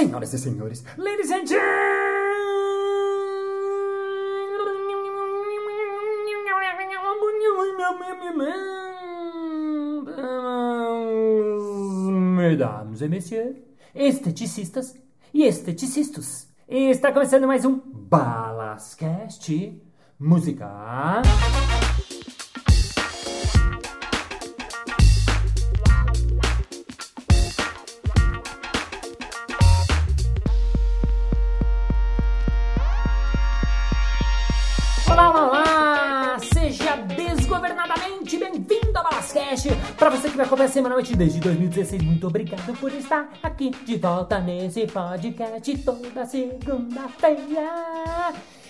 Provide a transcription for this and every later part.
Senhoras e senhores, ladies and Mesdames et messieurs, esteticistas e esteticistas, está começando mais um Balascast Música. Me acompanha semanalmente desde 2016, muito obrigado por estar aqui de volta nesse podcast toda segunda-feira!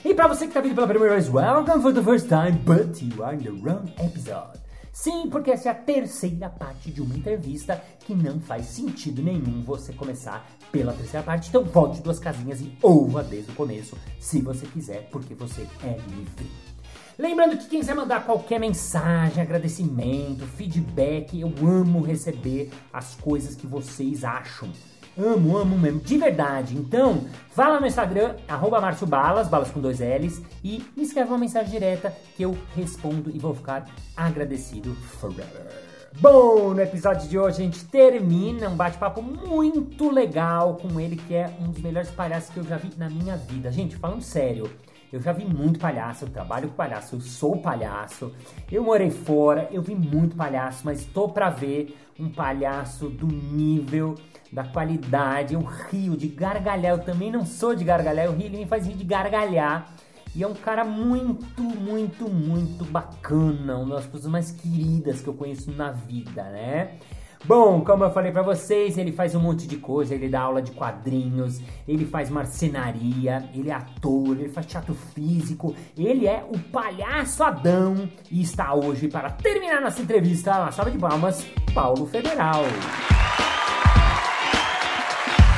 E para você que está vindo pela primeira vez, welcome for the first time, but you are in the wrong episode. Sim, porque essa é a terceira parte de uma entrevista que não faz sentido nenhum você começar pela terceira parte. Então volte duas casinhas e ouva desde o começo, se você quiser, porque você é livre. Lembrando que quem quiser mandar qualquer mensagem, agradecimento, feedback, eu amo receber as coisas que vocês acham. Amo, amo mesmo, de verdade. Então, vá lá no Instagram, arroba Balas, balas com dois L's, e me escreve uma mensagem direta que eu respondo e vou ficar agradecido forever. Bom, no episódio de hoje a gente termina um bate-papo muito legal com ele, que é um dos melhores palhaços que eu já vi na minha vida. Gente, falando sério, eu já vi muito palhaço, eu trabalho com palhaço, eu sou palhaço, eu morei fora, eu vi muito palhaço, mas tô pra ver um palhaço do nível, da qualidade, eu rio de gargalhar, eu também não sou de gargalhar, eu rio, ele me faz rir de gargalhar. E é um cara muito, muito, muito bacana, uma das pessoas mais queridas que eu conheço na vida, né? Bom, como eu falei pra vocês, ele faz um monte de coisa, ele dá aula de quadrinhos, ele faz marcenaria, ele é ator, ele faz teatro físico, ele é o palhaço Adão e está hoje para terminar nossa entrevista, uma salva de palmas, Paulo Federal.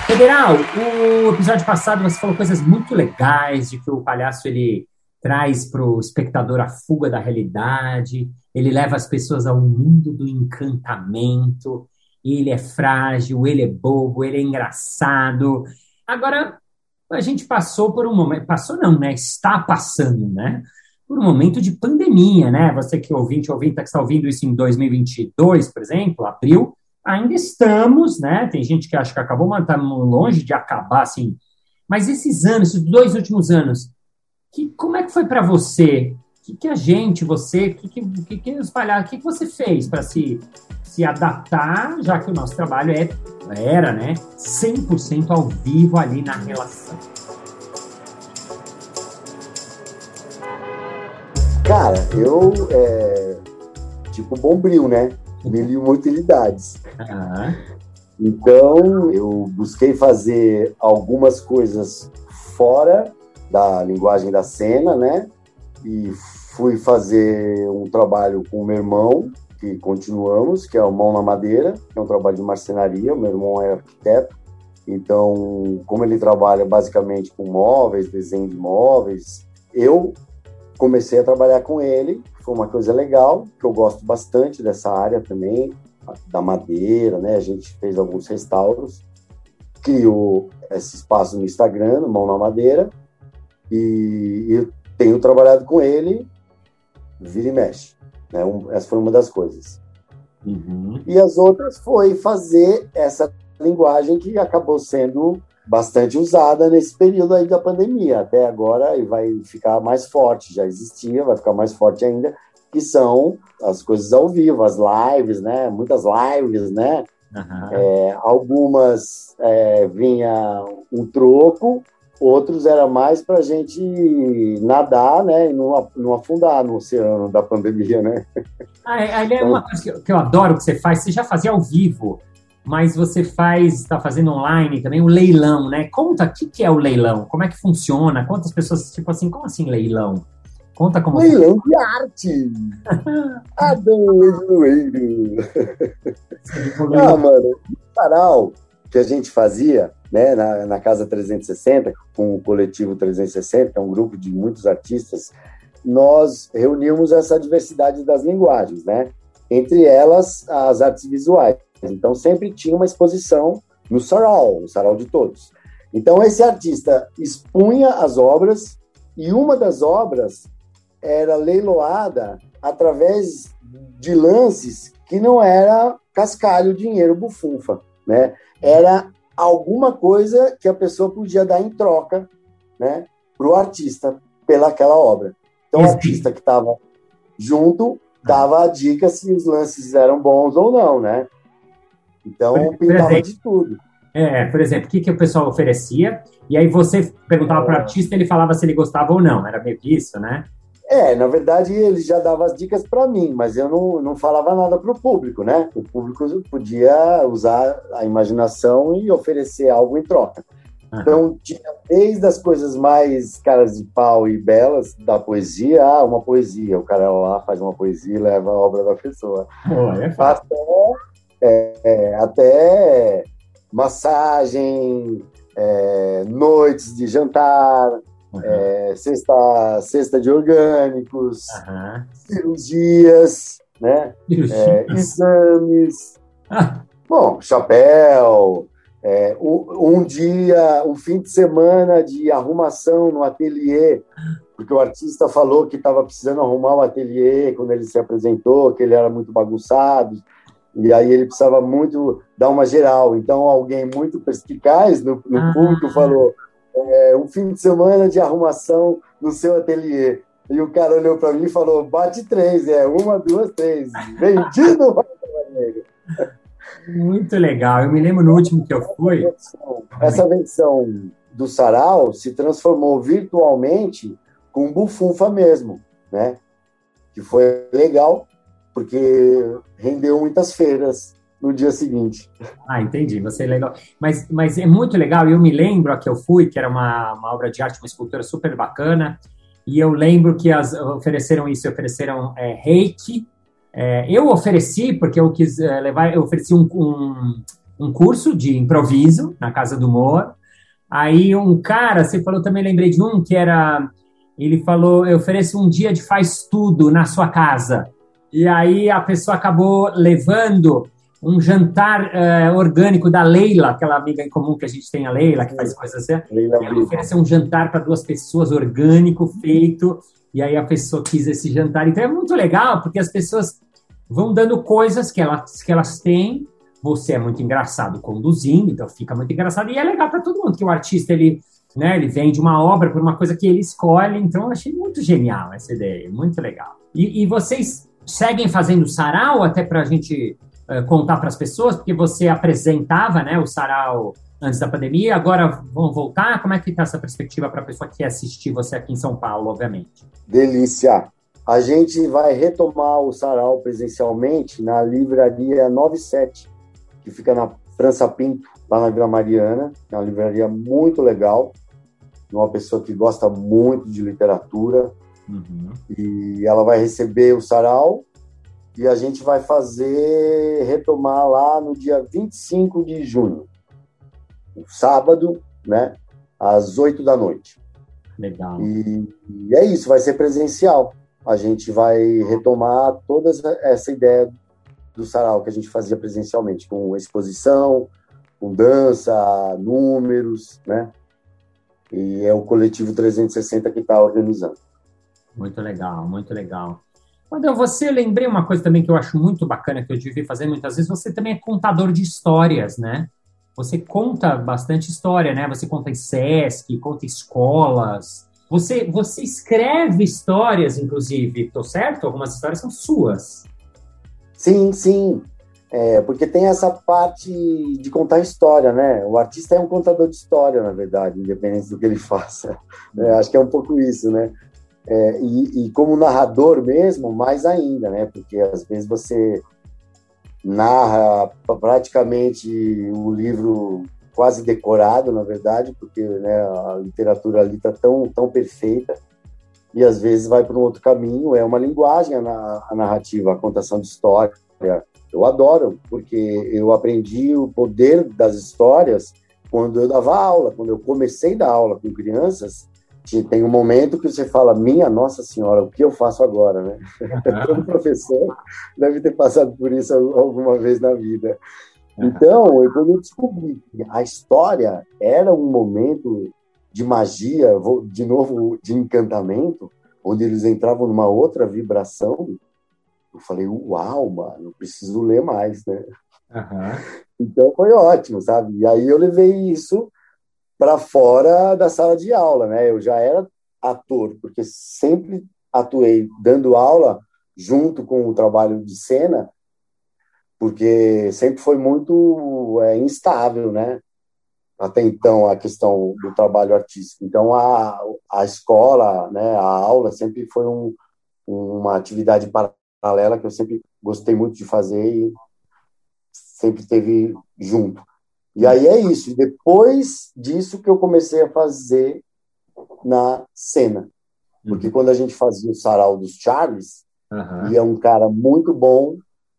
Federal, o episódio passado você falou coisas muito legais de que o palhaço ele traz para o espectador a fuga da realidade, ele leva as pessoas ao mundo do encantamento, ele é frágil, ele é bobo, ele é engraçado. Agora, a gente passou por um momento, passou não, né? Está passando, né? Por um momento de pandemia, né? Você que é ouvinte, ouvinte que está ouvindo isso em 2022, por exemplo, abril, ainda estamos, né? Tem gente que acha que acabou, mas está longe de acabar, assim. Mas esses anos, esses dois últimos anos, que, como é que foi para você? O que, que a gente, você, o que, que, que, os palhaços, o que, que você fez para se, se adaptar, já que o nosso trabalho é, era, né, 100% ao vivo ali na relação? Cara, eu, é, tipo, bombril, né? Mil utilidades. Ah, Então, eu busquei fazer algumas coisas fora da linguagem da cena, né? E fui fazer um trabalho com o meu irmão, que continuamos, que é o Mão na Madeira, que é um trabalho de marcenaria. O meu irmão é arquiteto. Então, como ele trabalha basicamente com móveis, desenho de móveis, eu comecei a trabalhar com ele. Foi uma coisa legal, que eu gosto bastante dessa área também, da madeira, né? A gente fez alguns restauros, criou esse espaço no Instagram, Mão na Madeira, e eu tenho trabalhado com ele, vira e mexe. Né? Um, essa foi uma das coisas. uhum. E as outras foi fazer essa linguagem que acabou sendo bastante usada nesse período aí da pandemia, até agora, e vai ficar mais forte, já existia, vai ficar mais forte ainda, que são as coisas ao vivo, as lives, né? Muitas lives, né? Aham. É, algumas é, vinha um troco, outros era mais para a gente nadar, né? E não, não afundar no oceano da pandemia, né? Ah, é- é uma coisa que eu, que eu adoro que você faz. Você já fazia ao vivo, mas você faz, está fazendo online também, o leilão, né? Conta o que, que é o leilão, como é que funciona, quantas pessoas, tipo assim, como assim leilão? Conta como. Leilão de arte! Adão Leiro! Ah, mano, o sarau que a gente fazia né, na, na Casa 360, com o Coletivo 360, que é um grupo de muitos artistas, nós reunimos essa diversidade das linguagens, né? Entre elas, as artes visuais. Então, sempre tinha uma exposição no sarau, no sarau de todos. Então, esse artista expunha as obras e uma das obras era leiloada através de lances que não era cascalho, dinheiro, bufunfa, né? Era alguma coisa que a pessoa podia dar em troca, né, para o artista pelaquela obra. Então, o artista que estava junto dava a dica se os lances eram bons ou não, né? Então, pintava de tudo. É, por exemplo, o que, que o pessoal oferecia, e aí você perguntava para o artista, ele falava se ele gostava ou não, era meio que isso, né? É, na verdade ele já dava as dicas para mim, mas eu não, não falava nada para o público, né? O público podia usar a imaginação e oferecer algo em troca. Então, tinha desde as coisas mais caras de pau e belas da poesia, ah, uma poesia. O cara lá faz uma poesia e leva a obra da pessoa. É até, é, é, até massagem, é, noites de jantar, uhum. é, cesta, cesta de orgânicos, uhum. cirurgias, né? É, exames. Ah. Bom, chapéu, é, um, dia, um fim de semana de arrumação no ateliê, porque o artista falou que estava precisando arrumar o ateliê quando ele se apresentou, que ele era muito bagunçado. E aí ele precisava muito dar uma geral. Então alguém muito perspicaz no, no ah. público falou é, um fim de semana de arrumação no seu ateliê. E o cara olhou para mim e falou: bate três, é uma, duas, três. Vendido, Muito legal. Eu me lembro no último que eu fui. Essa versão do sarau se transformou virtualmente com bufunfa mesmo, né? Que foi legal porque rendeu muitas feiras no dia seguinte. Ah, entendi. Você é legal. Mas, mas é muito legal. Eu me lembro a que eu fui, que era uma, uma obra de arte, uma escultura super bacana. E eu lembro que as ofereceram isso, ofereceram é, reiki. É, eu ofereci, porque eu quis é, levar, eu ofereci um, um, um, curso de improviso na Casa do Moa. Aí um cara, você falou, também lembrei de um que era, ele falou, eu ofereço um dia de faz tudo na sua casa. E aí a pessoa acabou levando um jantar uh, orgânico da Leila, aquela amiga em comum que a gente tem, a Leila, que faz coisas assim. Leila ela ofereceu um jantar para duas pessoas, orgânico, feito, e aí a pessoa quis esse jantar. Então é muito legal, porque as pessoas vão dando coisas que elas, que elas têm. Você é muito engraçado conduzindo, então fica muito engraçado. E é legal para todo mundo, que o artista, ele, né, ele vende uma obra por uma coisa que ele escolhe. Então eu achei muito genial essa ideia, muito legal. E, e vocês seguem fazendo sarau até para a gente uh, contar para as pessoas, porque você apresentava né, o sarau antes da pandemia, agora vão voltar? Como é que está essa perspectiva para a pessoa que quer assistir você aqui em São Paulo, obviamente? Delícia! A gente vai retomar o sarau presencialmente na livraria 97, que fica na França Pinto, lá na Vila Mariana. É uma livraria muito legal, uma pessoa que gosta muito de literatura, Uhum. E ela vai receber o sarau e a gente vai fazer, retomar lá no dia 25 de junho, sábado, né, às 8 da noite. Legal. E, e é isso, vai ser presencial. A gente vai retomar toda essa ideia do sarau que a gente fazia presencialmente, com exposição, com dança, números, né? E é o coletivo 360 que está organizando. Muito legal, muito legal. Quando você lembrei uma coisa também que eu acho muito bacana, que eu devia fazer muitas vezes, você também é contador de histórias, né? Você conta bastante história, né? Você conta em SESC, conta em escolas. Você, você escreve histórias, inclusive, tô certo? Algumas histórias são suas. Sim, sim. É, porque tem essa parte de contar história, né? O artista é um contador de história, na verdade, independente do que ele faça. É, acho que é um pouco isso, né? É, e, e, como narrador mesmo, mais ainda, né? Porque às vezes você narra praticamente o livro quase decorado, na verdade, porque né, a literatura ali está tão, tão perfeita e às vezes vai para um outro caminho. É uma linguagem a, narrativa, a contação de história. Eu adoro, porque eu aprendi o poder das histórias quando eu dava aula, quando eu comecei a dar aula com crianças tem um momento que você fala, minha Nossa Senhora, o que eu faço agora, né? Todo professor deve ter passado por isso alguma vez na vida. Então, eu, quando eu descobri que a história era um momento de magia, de novo, de encantamento, onde eles entravam numa outra vibração, eu falei, uau, mano, preciso ler mais, né? Uhum. Então foi ótimo, sabe? E aí eu levei isso para fora da sala de aula, né? Eu já era ator, porque sempre atuei dando aula junto com o trabalho de cena, porque sempre foi muito é, instável, né? Até então, a questão do trabalho artístico. Então, a, a escola, né, a aula sempre foi um, uma atividade paralela que eu sempre gostei muito de fazer e sempre esteve junto. E aí é isso. Depois disso que eu comecei a fazer na cena. Porque uhum. quando a gente fazia o sarau dos Charles, uhum. ia um cara muito bom,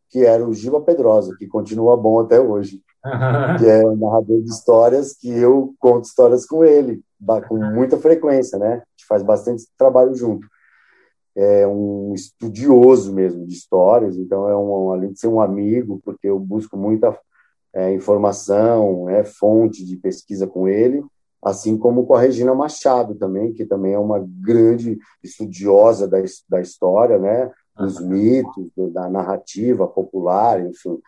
que era o Giba Pedrosa, que continua bom até hoje. Uhum. Que é um narrador de histórias, que eu conto histórias com ele, com muita frequência, né? A gente faz bastante trabalho junto. É um estudioso mesmo de histórias, então é um, além de ser um amigo, porque eu busco muita é, informação, é fonte de pesquisa com ele, assim como com a Regina Machado também, que também é uma grande estudiosa da, da história, né, dos mitos, da narrativa popular, enfim,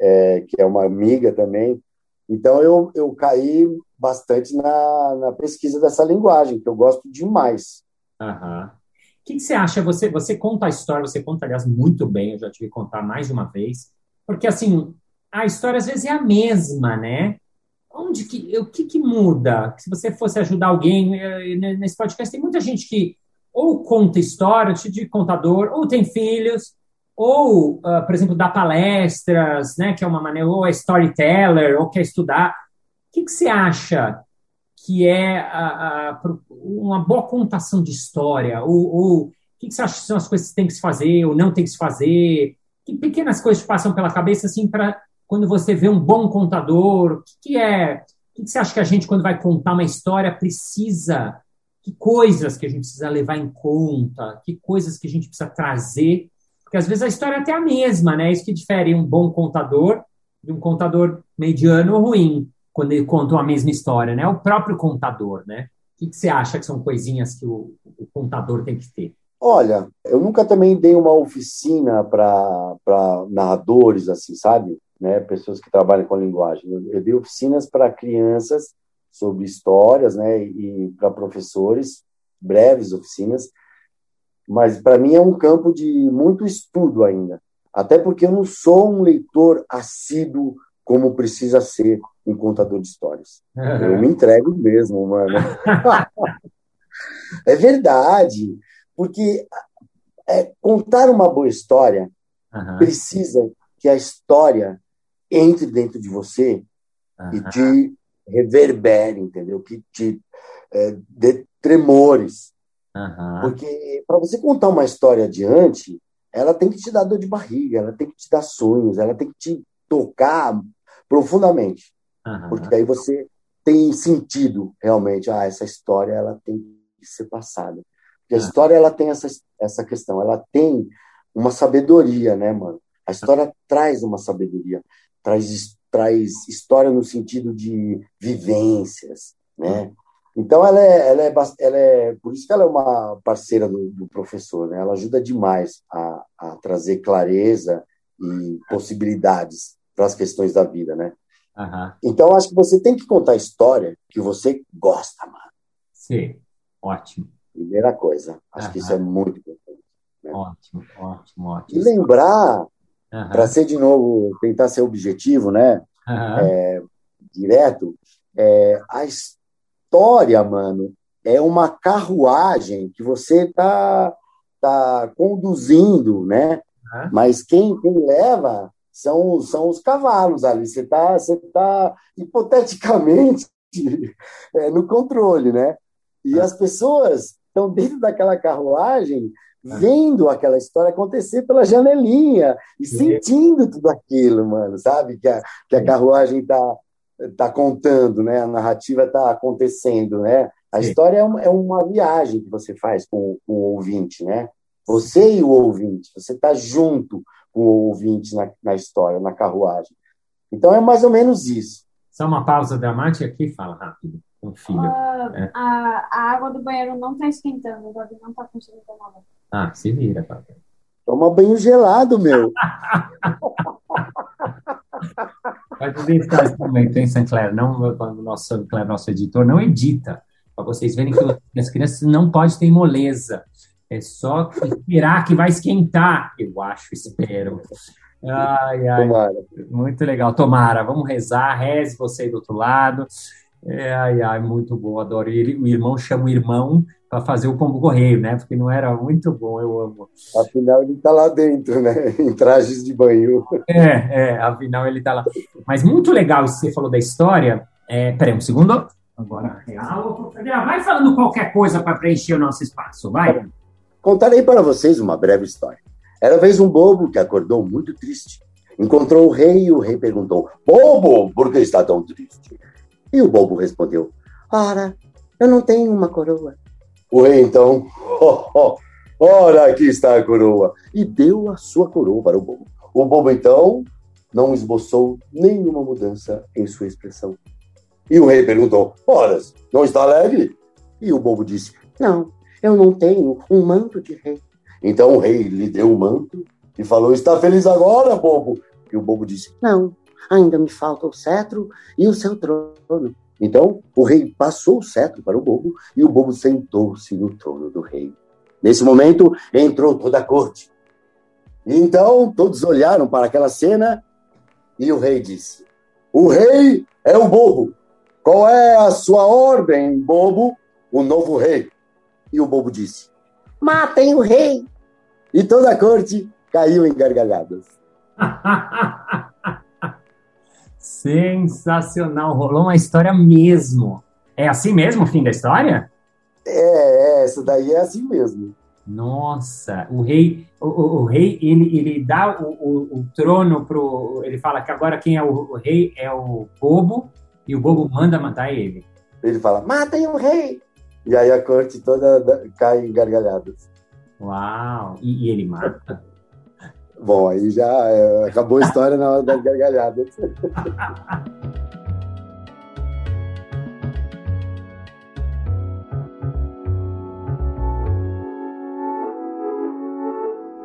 é, que é uma amiga também. Então eu, eu caí bastante na, na pesquisa dessa linguagem, que eu gosto demais. Uhum. O que, que, você acha? Você, você conta a história, você conta, aliás, muito bem, eu já tive que contar mais de uma vez, porque, assim, a história às vezes é a mesma, né? onde que, o que, que muda? Se você fosse ajudar alguém eh, nesse podcast, tem muita gente que ou conta história, de contador, ou tem filhos, ou, uh, por exemplo, dá palestras, né, que é uma maneira, ou é storyteller, ou quer estudar. O que, que você acha que é a, a, uma boa contação de história? Ou, ou o que, que você acha que são as coisas que tem que se fazer ou não tem que se fazer? Que pequenas coisas passam pela cabeça assim para quando você vê um bom contador? O que, que é? O que, que você acha que a gente, quando vai contar uma história, precisa? Que coisas que a gente precisa levar em conta? Que coisas que a gente precisa trazer? Porque às vezes a história é até a mesma, né? Isso que difere um bom contador de um contador mediano ou ruim, quando ele conta a mesma história, né? O próprio contador, né? O que, que você acha que são coisinhas que o, o contador tem que ter? Olha, eu nunca também dei uma oficina para narradores, assim, sabe? Né, pessoas que trabalham com linguagem. Eu, eu dei oficinas para crianças sobre histórias, né, e para professores, breves oficinas, mas para mim é um campo de muito estudo ainda, até porque eu não sou um leitor assíduo como precisa ser um contador de histórias. Eu me entrego mesmo, mano. é verdade, porque é, contar uma boa história uhum. precisa que a história entre dentro de você uhum. e te reverbere, entendeu? Que te é, dê tremores. Uhum. Porque para você contar uma história adiante, ela tem que te dar dor de barriga, ela tem que te dar sonhos, ela tem que te tocar profundamente. Uhum. Porque aí você tem sentido realmente, ah, essa história ela tem que ser passada. Porque a história ela tem essa, essa questão, ela tem uma sabedoria, né, mano? A história traz uma sabedoria traz, traz história no sentido de vivências, né? Então ela é, ela é, ela é, por isso que ela é uma parceira do, do professor, né? Ela ajuda demais a, a trazer clareza e possibilidades para as questões da vida, né? Uhum. Então acho que você tem que contar a história que você gosta, mano. Sim, ótimo. Primeira coisa, acho uhum. que isso é muito importante. Né? Ótimo, ótimo, ótimo. E lembrar Uhum. Para ser de novo, tentar ser objetivo, né? Uhum. É, direto, é, a história, mano, é uma carruagem que você tá, tá conduzindo, né? Uhum. Mas quem, quem leva são, são os cavalos ali. Você tá, você tá hipoteticamente é, no controle, né? E as pessoas estão dentro daquela carruagem. Vendo aquela história acontecer pela janelinha e sentindo tudo aquilo, mano, sabe? Que a, que a carruagem tá, tá contando, né? A narrativa tá acontecendo, né? A história é uma, é uma viagem que você faz com, com o ouvinte, né? Você e o ouvinte, você tá junto com o ouvinte na, na história, na carruagem. Então é mais ou menos isso. Só uma pausa dramática aqui, fala rápido filho. Ah, É. a, a água do banheiro não tá esquentando, o Davi não tá conseguindo tomar banho. Ah, se vira, papai. Toma banho gelado, meu. Pode deixar esse momento, hein, Sancler? Não, o nosso Sancler, nosso editor, não edita. Para vocês verem que as crianças não podem ter moleza. É só esperar que vai esquentar. Eu acho, espero. Ai, ai, Tomara. muito legal. Tomara, vamos rezar, reze você aí do outro lado. É, ai, ai, muito bom, adoro. Ele- o irmão chama o irmão para fazer o pombo correio, né? Porque não era muito bom, eu amo. Afinal, ele tá lá dentro, né? Em trajes de banho. É, é, afinal ele tá lá. Mas muito legal isso que você falou da história. É, peraí, um segundo. Agora, real. Vai falando qualquer coisa para preencher o nosso espaço, vai. Contarei para vocês uma breve história. Era vez um bobo que acordou muito triste. Encontrou o rei e o rei perguntou: Bobo, por que está tão triste? E o bobo respondeu: Ora, eu não tenho uma coroa. O rei então, oh, oh, ora, aqui está a coroa. E deu a sua coroa para o bobo. O bobo então não esboçou nenhuma mudança em sua expressão. E o rei perguntou: Horas, não está alegre? E o bobo disse: Não, eu não tenho um manto de rei. Então o rei lhe deu o manto e falou: Está feliz agora, bobo? E o bobo disse: Não, ainda me falta o cetro e o seu trono. Então o rei passou o cetro para o bobo e o bobo sentou-se no trono do rei. Nesse momento entrou toda a corte. Então todos olharam para aquela cena e o rei disse: O rei é o bobo. Qual é a sua ordem, bobo? O novo rei. E o bobo disse: Matem o rei. E toda a corte caiu em gargalhadas. Sensacional, rolou uma história mesmo. É assim mesmo o fim da história? É, é, essa daí é assim mesmo. Nossa, o rei, o, o- o rei, ele, ele dá o, o- o trono pro, ele fala que agora quem é o, rei é o bobo e o bobo manda matar ele. Ele fala: Matem o rei. E aí a corte toda da- cai em gargalhadas. Uau! E, e ele mata? Bom, aí já é, acabou a história na hora das gargalhadas.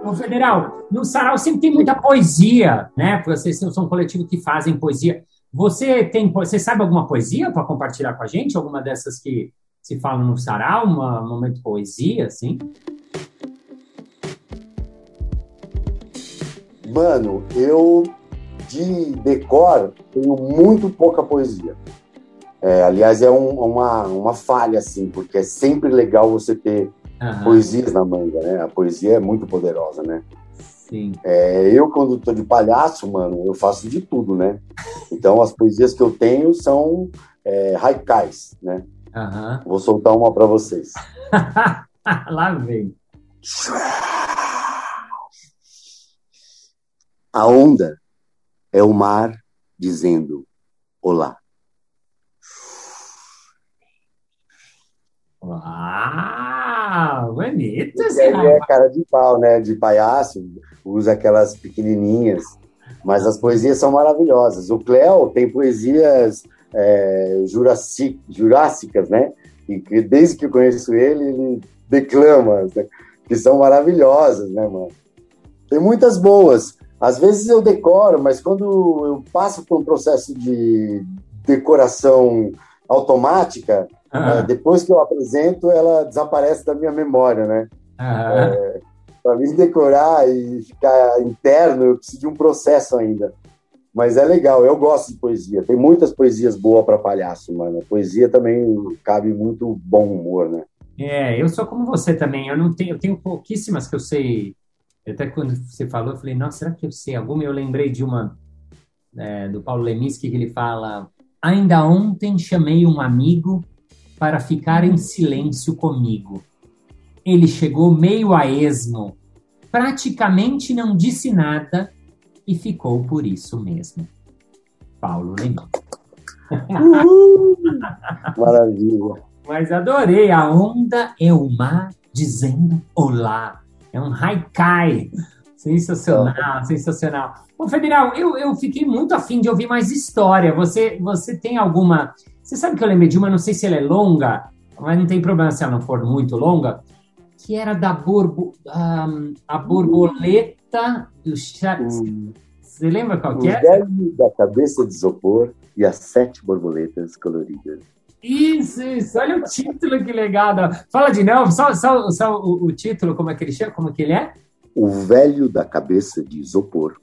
Ô, Federal, no Sarau sempre tem muita poesia, né? Vocês são um coletivo que fazem poesia. Você tem, você sabe alguma poesia para compartilhar com a gente? Alguma dessas que se falam no Sarau, um momento de poesia, assim? Mano, eu de decor tenho muito pouca poesia. É, aliás, é um- uma, uma falha, assim, porque é sempre legal você ter Aham, poesias na manga, né? A poesia é muito poderosa, né? sim. É, eu, quando tô de palhaço, mano, eu faço de tudo, né? Então, as poesias que eu tenho são é, haikais, né? Aham. Vou soltar uma para vocês. Lá vem. A onda é o mar dizendo olá. Uau! Bonito E esse aí rapaz. é cara de pau, né? De palhaço, usa aquelas pequenininhas. Mas as poesias são maravilhosas. O Cleo tem poesias é, jurassic, jurássicas, né? E que desde que eu conheço ele, ele declama, né? que são maravilhosas, né, mano? Tem muitas boas. Às vezes eu decoro, mas quando eu passo por um processo de decoração automática, é, Aham, depois que eu apresento, ela desaparece da minha memória, né? aham. Para mim decorar e ficar interno, eu preciso de um processo ainda. Mas é legal, eu gosto de poesia. Tem muitas poesias boas para palhaço, mano. A poesia também cabe muito bom humor, né? É, eu sou como você também. Eu não tenho, eu tenho pouquíssimas que eu sei. Até quando você falou, eu falei, nossa, será que eu sei alguma? Eu lembrei de uma é, do Paulo Leminski que ele fala: Ainda ontem chamei um amigo para ficar em silêncio comigo. Ele chegou meio a esmo, praticamente não disse nada e ficou por isso mesmo. Paulo Leminski. Maravilha. Mas adorei. A onda é o mar dizendo olá. É um haikai. Sensacional, sensacional. Bom, Federal, eu, eu fiquei muito afim de ouvir mais história. Você, você tem alguma. Você sabe que eu lembrei de uma, não sei se ela é longa, mas não tem problema se ela não for muito longa, que era da borbo, um, a borboleta do chat. Hum. Você lembra qual que é? Da cabeça de isopor e as sete borboletas coloridas. Isso, isso. Olha o título que legal. Fala de novo, só, só, só o, o, título, como é que ele chama? Como é que ele é? O velho da cabeça de isopor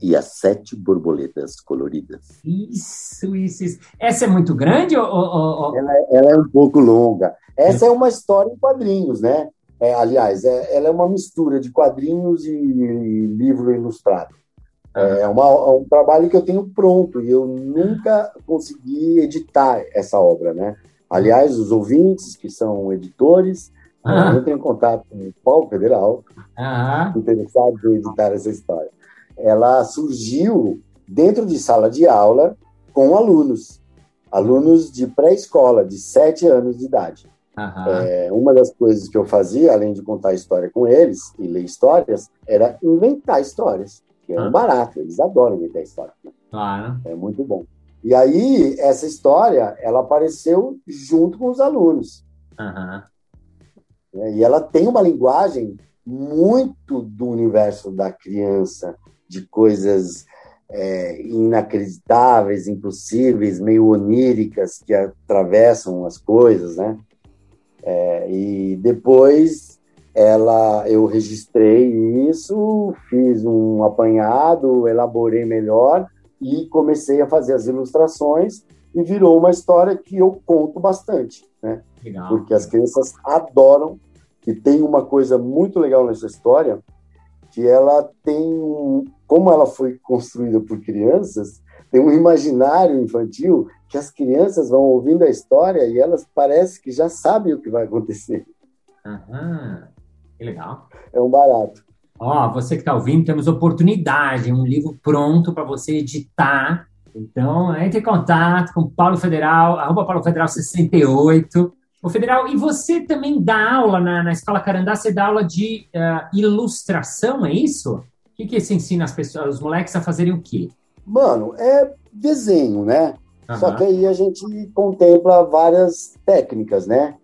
e as sete borboletas coloridas. Isso, isso, isso. Essa é muito grande ou... ou, ou... Ela, ela, é um pouco longa. Essa é uma história em quadrinhos, né? É, aliás, é, ela é uma mistura de quadrinhos e, e livro ilustrado. É, uma, é um trabalho que eu tenho pronto e eu nunca consegui editar essa obra, né? Aliás, os ouvintes que são editores, ah. eu tenho contato com o Paulo Federal, ah. interessado em editar essa história. Ela surgiu dentro de sala de aula com alunos, alunos de pré-escola, de sete anos de idade. É, uma das coisas que eu fazia, além de contar história com eles e ler histórias, era inventar histórias que é um barato, eles adoram inventar história. Né? Claro. É muito bom. E aí, essa história, ela apareceu junto com os alunos. Uhum. E ela tem uma linguagem muito do universo da criança, de coisas é, inacreditáveis, impossíveis, meio oníricas que atravessam as coisas, né? É, e depois ela eu registrei isso, fiz um apanhado, elaborei melhor e comecei a fazer as ilustrações e virou uma história que eu conto bastante, né? Legal. Porque as crianças adoram e tem uma coisa muito legal nessa história que ela tem um, como ela foi construída por crianças, tem um imaginário infantil que as crianças vão ouvindo a história e elas parecem que já sabem o que vai acontecer. Aham. Que legal. É um barato. Ó, você que está ouvindo, temos oportunidade, um livro pronto para você editar. Então, entre em contato com Paulo Federal, arroba Paulo Federal 68. O Federal, e você também dá aula na, na Escola Carandá, você dá aula de uh, ilustração, é isso? O que, que você ensina as pessoas, os moleques a fazerem o quê? Mano, é desenho, né? Uhum. Só que aí a gente contempla várias técnicas, né?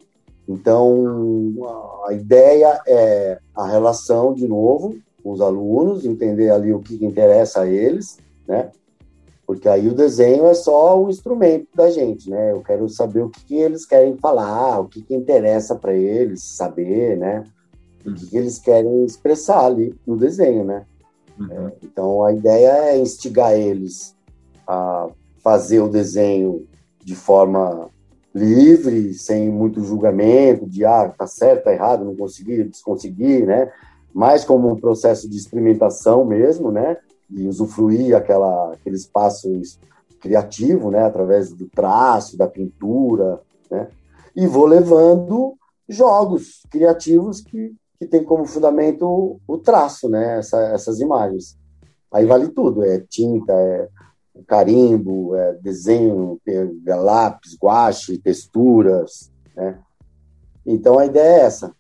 Então, a ideia é a relação, de novo, com os alunos, entender ali o que interessa a eles, né? Porque aí o desenho é só o instrumento da gente, né? Eu quero saber o que, que eles querem falar, o que, que interessa para eles saber, né? O que, que, eles querem expressar ali no desenho, né? Uhum. É, então, a ideia é instigar eles a fazer o desenho de forma livre, sem muito julgamento, de ah, tá certo, tá errado, não consegui, desconsegui, né? Mais como um processo de experimentação mesmo, né? E usufruir aquela, aquele espaço criativo, né? Através do traço, da pintura, né? E vou levando jogos criativos que, que tem como fundamento o traço, né? Essa, essas imagens. Aí vale tudo, é tinta, é carimbo, é, desenho, lápis, guache, texturas, né? Então a ideia é essa.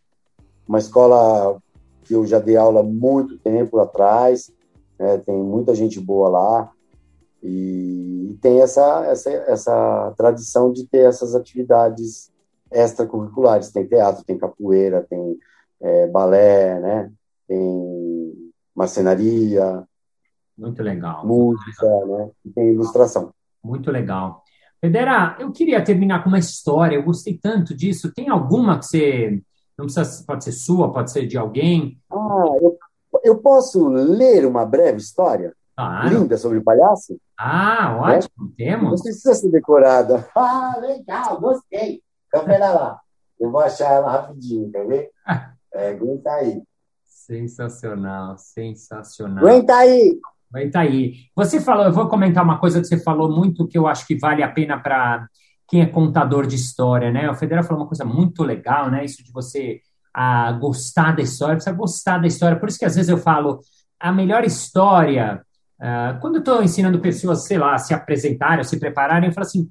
Uma escola que eu já dei aula muito tempo atrás, né? tem muita gente boa lá e tem essa, essa, essa tradição de ter essas atividades extracurriculares. Tem teatro, tem capoeira, tem é, balé, né? tem marcenaria, muito legal. Música, né? E tem ilustração. Muito legal. Federa, eu queria terminar com uma história. Eu gostei tanto disso. Tem alguma que você não precisa, pode ser sua, pode ser de alguém? Ah, eu, eu posso ler uma breve história claro. linda sobre o palhaço? Ah, ótimo, é? temos. Não precisa ser decorada. Ah, legal, gostei. Então, pera lá. Eu vou achar ela rapidinho, quer ver? É, aguenta aí. Sensacional, sensacional. Aguenta aí! Vai tá aí. Você falou, eu vou comentar uma coisa que você falou muito que eu acho que vale a pena para quem é contador de história, né? O Federal falou uma coisa muito legal, né? Isso de você a, gostar da história, precisa gostar da história. Por isso que às vezes eu falo a melhor história. Uh, quando eu estou ensinando pessoas, sei lá, se apresentarem, se prepararem, eu falo assim: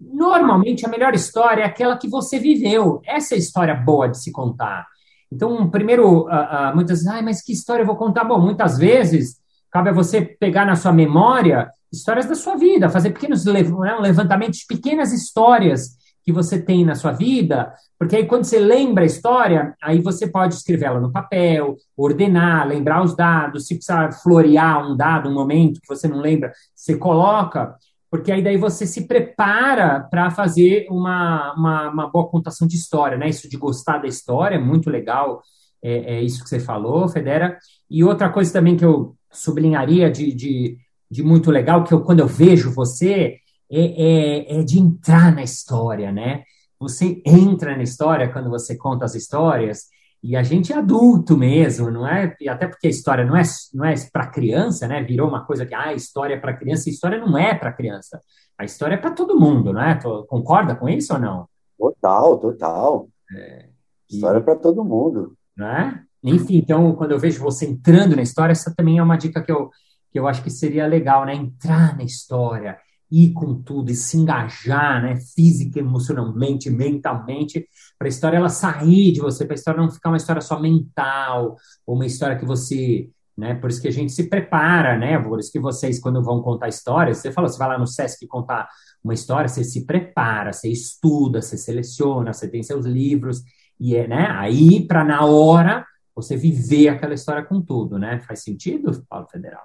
normalmente a melhor história é aquela que você viveu. Essa é a história boa de se contar. Então, primeiro, uh, uh, muitas vezes, ah, mas que história eu vou contar? Bom, muitas vezes cabe a você pegar na sua memória histórias da sua vida, fazer pequenos né, um levantamento de pequenas histórias que você tem na sua vida, porque aí quando você lembra a história, aí você pode escrevê-la no papel, ordenar, lembrar os dados, se precisar florear um dado, um momento que você não lembra, você coloca, porque aí daí você se prepara para fazer uma, uma, uma, boa contação de história, né? Isso de gostar da história é muito legal, é, é isso que você falou, Federa. E outra coisa também que eu sublinharia de, de, de muito legal, que eu, quando eu vejo você, é, é, é de entrar na história, né? Você entra na história quando você conta as histórias, e a gente é adulto mesmo, não é? E até porque a história não é, não é para criança, né? Virou uma coisa que, ah, história é para criança, história não é para criança. A história é para todo mundo, não é? Concorda com isso ou não? Total, total. É, história é para todo mundo. Não é? Enfim, então, quando eu vejo você entrando na história, essa também é uma dica que eu, que eu acho que seria legal, né? Entrar na história, ir com tudo e se engajar, né, física, emocionalmente, mentalmente, para a história ela sair de você, para a história não ficar uma história só mental, ou uma história que você, né, por isso que a gente se prepara, né, por isso que vocês quando vão contar histórias, você falou, você vai lá no SESC contar uma história, você se prepara, você estuda, você seleciona, você tem seus livros, e é, né, aí para na hora você viver aquela história com tudo, né? Faz sentido, Paulo Federal?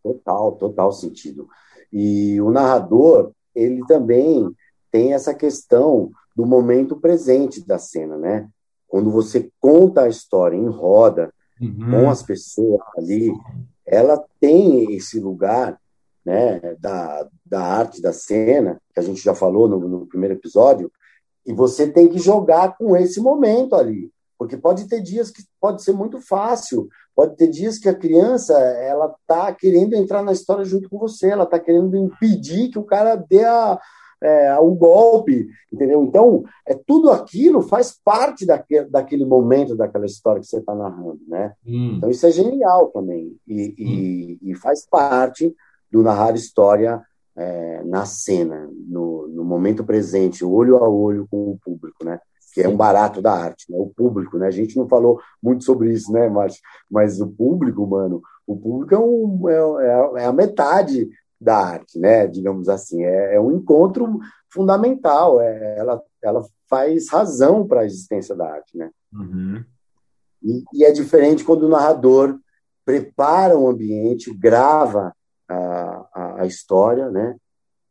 Total, total sentido. E o narrador, ele também tem essa questão do momento presente da cena, né? Quando você conta a história em roda, uhum. com as pessoas ali, ela tem esse lugar né, da, da arte da cena, que a gente já falou no, no primeiro episódio, e você tem que jogar com esse momento ali. Porque pode ter dias que pode ser muito fácil, pode ter dias que a criança ela tá querendo entrar na história junto com você, ela tá querendo impedir que o cara dê a, é, o golpe, entendeu? Então, é tudo aquilo faz parte daquele, daquele momento, daquela história que você está narrando, né? Hum. Então, isso é genial também e, hum. e, e, faz parte do narrar história é, na cena, no, no momento presente, olho a olho com o público, né? Que é um barato da arte, né? O público, né? A gente não falou muito sobre isso, né, Márcio? Mas o público, mano, o público é, um, é, é a metade da arte, né? Digamos assim, é, é um encontro fundamental. É, ela, ela faz razão para a existência da arte, né? Uhum. E, e, é diferente quando o narrador prepara o um ambiente, grava a, a, a história, né?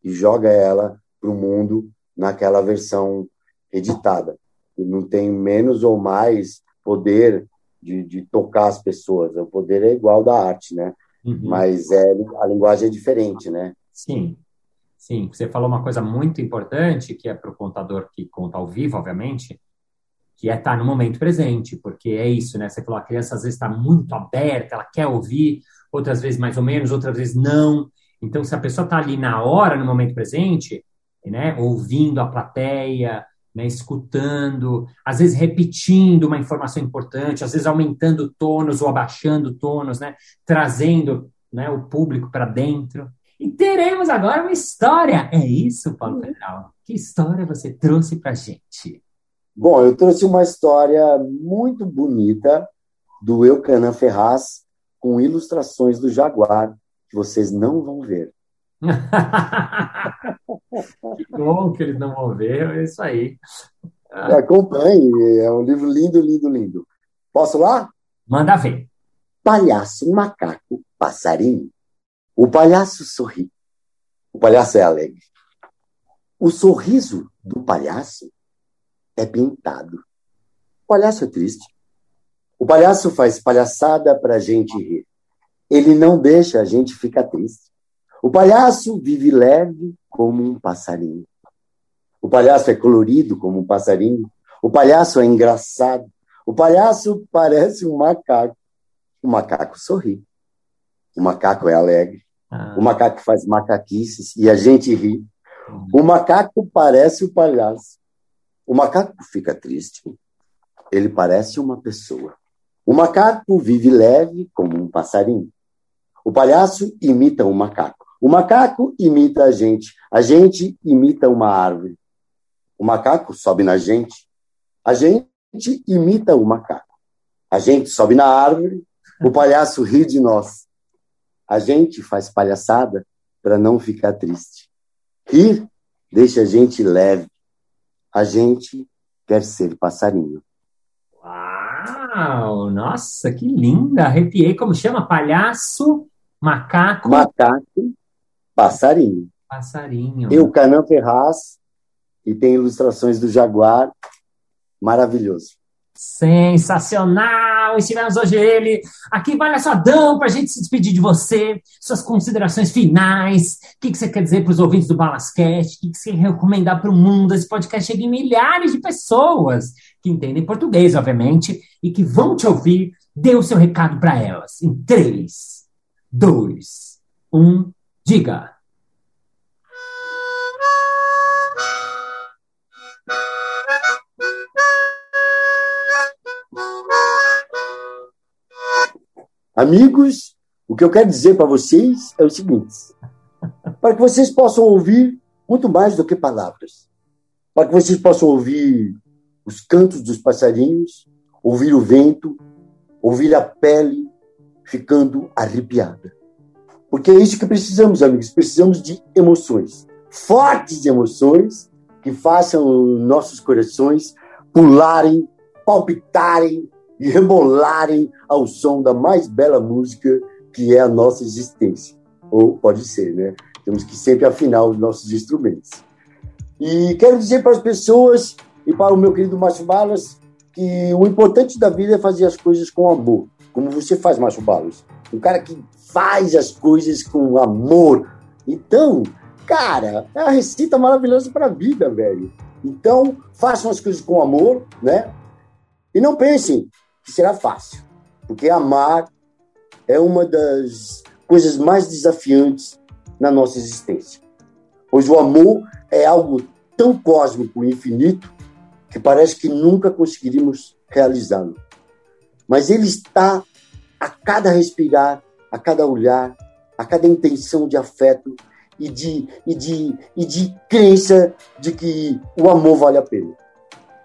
E joga ela para o mundo naquela versão editada não tem menos ou mais poder de, de tocar as pessoas. O poder é igual da arte, né? Uhum. Mas é, a linguagem é diferente, né? Sim. Sim, você falou uma coisa muito importante, que é para o contador que conta ao vivo, obviamente, que é estar tá no momento presente, porque é isso, né? Você falou, a criança às vezes está muito aberta, ela quer ouvir, outras vezes mais ou menos, outras vezes não. Então, se a pessoa está ali na hora, no momento presente, né, ouvindo a plateia, né, escutando, às vezes repetindo uma informação importante, às vezes aumentando tônus ou abaixando tônus, né, trazendo né, o público para dentro. E teremos agora uma história. É isso, Paulo Federal? Que história você trouxe para gente? Bom, eu trouxe uma história muito bonita do Eucanã Ferraz com ilustrações do Jaguar, que vocês não vão ver. que bom que eles não vão ver, é isso aí. Ah. Acompanhe, é um livro lindo, lindo, lindo. Posso lá? Manda ver. Palhaço, macaco, passarinho. O palhaço sorri. O palhaço é alegre. O sorriso do palhaço é pintado. O palhaço é triste. O palhaço faz palhaçada para a gente rir. Ele não deixa a gente ficar triste. O palhaço vive leve como um passarinho. O palhaço é colorido como um passarinho. O palhaço é engraçado. O palhaço parece um macaco. O macaco sorri. O macaco é alegre. Ah. O macaco faz macaquices e a gente ri. Uhum. O macaco parece o palhaço. O macaco fica triste. Ele parece uma pessoa. O macaco vive leve como um passarinho. O palhaço imita um macaco. O macaco imita a gente, a gente imita uma árvore. O macaco sobe na gente, a gente imita o macaco. A gente sobe na árvore, o palhaço ri de nós. A gente faz palhaçada para não ficar triste. Rir deixa a gente leve. A gente quer ser passarinho. Uau! Nossa, que linda! Arrepiei. Como chama? Palhaço, macaco, Macaco, passarinho. passarinho. Eu, Canan Ferraz, e tem ilustrações do Jaguar. Maravilhoso. Sensacional! Estivemos hoje ele aqui, palhaçadão, para a gente se despedir de você, suas considerações finais, o que, que você quer dizer para os ouvintes do Balascast, o que, que você quer recomendar para o mundo. Esse podcast chega em milhares de pessoas que entendem português, obviamente, e que vão te ouvir. Dê o seu recado para elas. Em 3, 2, 1, diga! Amigos, o que eu quero dizer para vocês é o seguinte: para que vocês possam ouvir muito mais do que palavras, para que vocês possam ouvir os cantos dos passarinhos, ouvir o vento, ouvir a pele ficando arrepiada. Porque é isso que precisamos, amigos. Precisamos de emoções, fortes emoções que façam nossos corações pularem, palpitarem e rebolarem ao som da mais bela música que é a nossa existência. Ou pode ser, né? Temos que sempre afinar os nossos instrumentos. E quero dizer para as pessoas e para o meu querido Márcio Balas que o importante da vida é fazer as coisas com amor, como você faz, Márcio Balas. Um cara que faz as coisas com amor. Então, cara, é uma receita maravilhosa para a vida, velho. Então, façam as coisas com amor, né? E não pensem será fácil, porque amar é uma das coisas mais desafiantes na nossa existência. Pois o amor é algo tão cósmico e infinito que parece que nunca conseguiríamos realizá-lo. Mas ele está a cada respirar, a cada olhar, a cada intenção de afeto e de, e de, e de crença de que o amor vale a pena.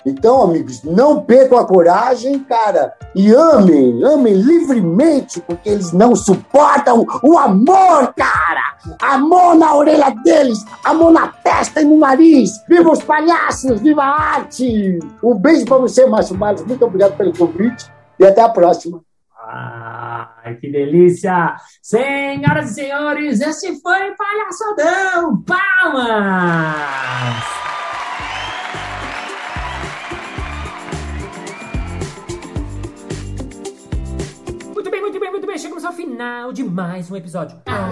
Então, amigos, não percam a coragem, cara, e amem, amem livremente, porque eles não suportam o amor, cara! Amor na orelha deles, amor na testa e no nariz! Viva os palhaços, viva a arte! Um beijo pra você, Márcio Marlos, muito obrigado pelo convite e até a próxima. Ai, que delícia! Senhoras e senhores, esse foi Palhaçadão! Palmas! Final de mais um episódio. Ah,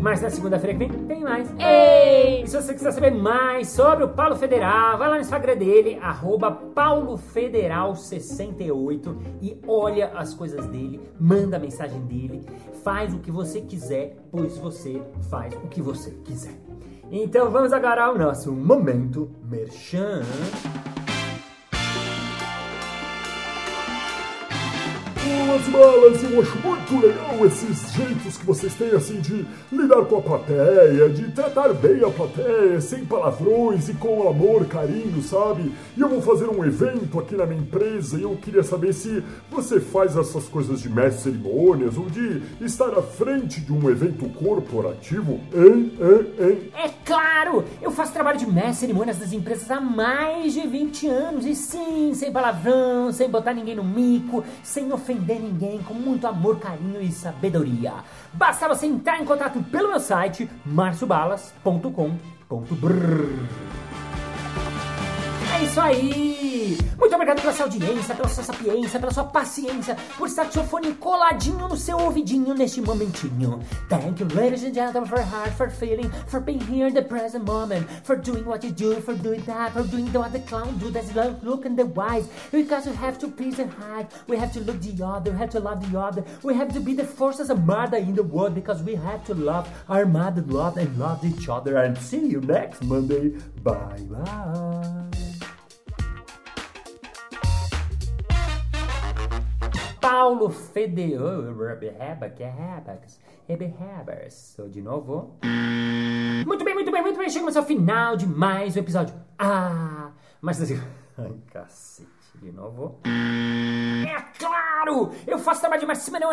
mas na segunda-feira que vem tem mais. Ei! E se você quiser saber mais sobre o Paulo Federal, vai lá no Instagram dele, arroba paulofederal68 e olha as coisas dele, manda a mensagem dele, faz o que você quiser, pois você faz o que você quiser. Então vamos agora ao nosso momento merchan. Boas balas, eu acho muito legal esses jeitos que vocês têm assim de lidar com a plateia, de tratar bem a plateia, sem palavrões e com amor, carinho, sabe? E eu vou fazer um evento aqui na minha empresa e eu queria saber se você faz essas coisas de mestre cerimônias ou de estar à frente de um evento corporativo, hein, hein, hein? É claro! Eu faço trabalho de mestre cerimônias das empresas há mais de 20 anos. E sim, sem palavrão, sem botar ninguém no mico, sem ofender ninguém, com muito amor, carinho e sabedoria. Basta você entrar em contato pelo meu site, marciobalas.com.br. É isso aí! Muito obrigado pela sua audiência, pela sua sapiência, pela sua paciência, por estar fone coladinho no seu ouvidinho neste momentinho. Thank you, ladies and gentlemen, for heart, for feeling, for being here in the present moment, for doing what you do, for doing that, for doing what the clown do, that's look, look in the wise. Because we have to please and hide, we have to look the other, we have to love the other, we have to be the forces of mother in the world because we have to love our mother, love and love each other. And see you next Monday. Bye bye. Paulo Fedeu, Rebecas, de novo. Muito bem, muito bem, muito bem, chegamos ao final de mais um episódio. Ah, mas assim, ai cacete. De novo. É claro! Eu faço trabalho de mais cima, não